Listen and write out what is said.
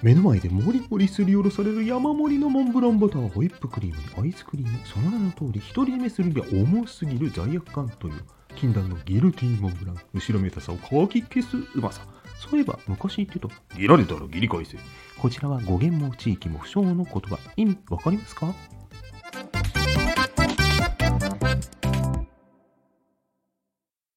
目の前でモリモリすりおろされる山盛りのモンブランバターホイップクリームにアイスクリーム。その名の通り一人目するには重すぎる罪悪感という禁断のギルティーモンブラン後ろめたさをかき消すうまさそういえば昔言ってたギラれたらギリ返せこちらは語源も地域も不詳の言葉意味わかりますか？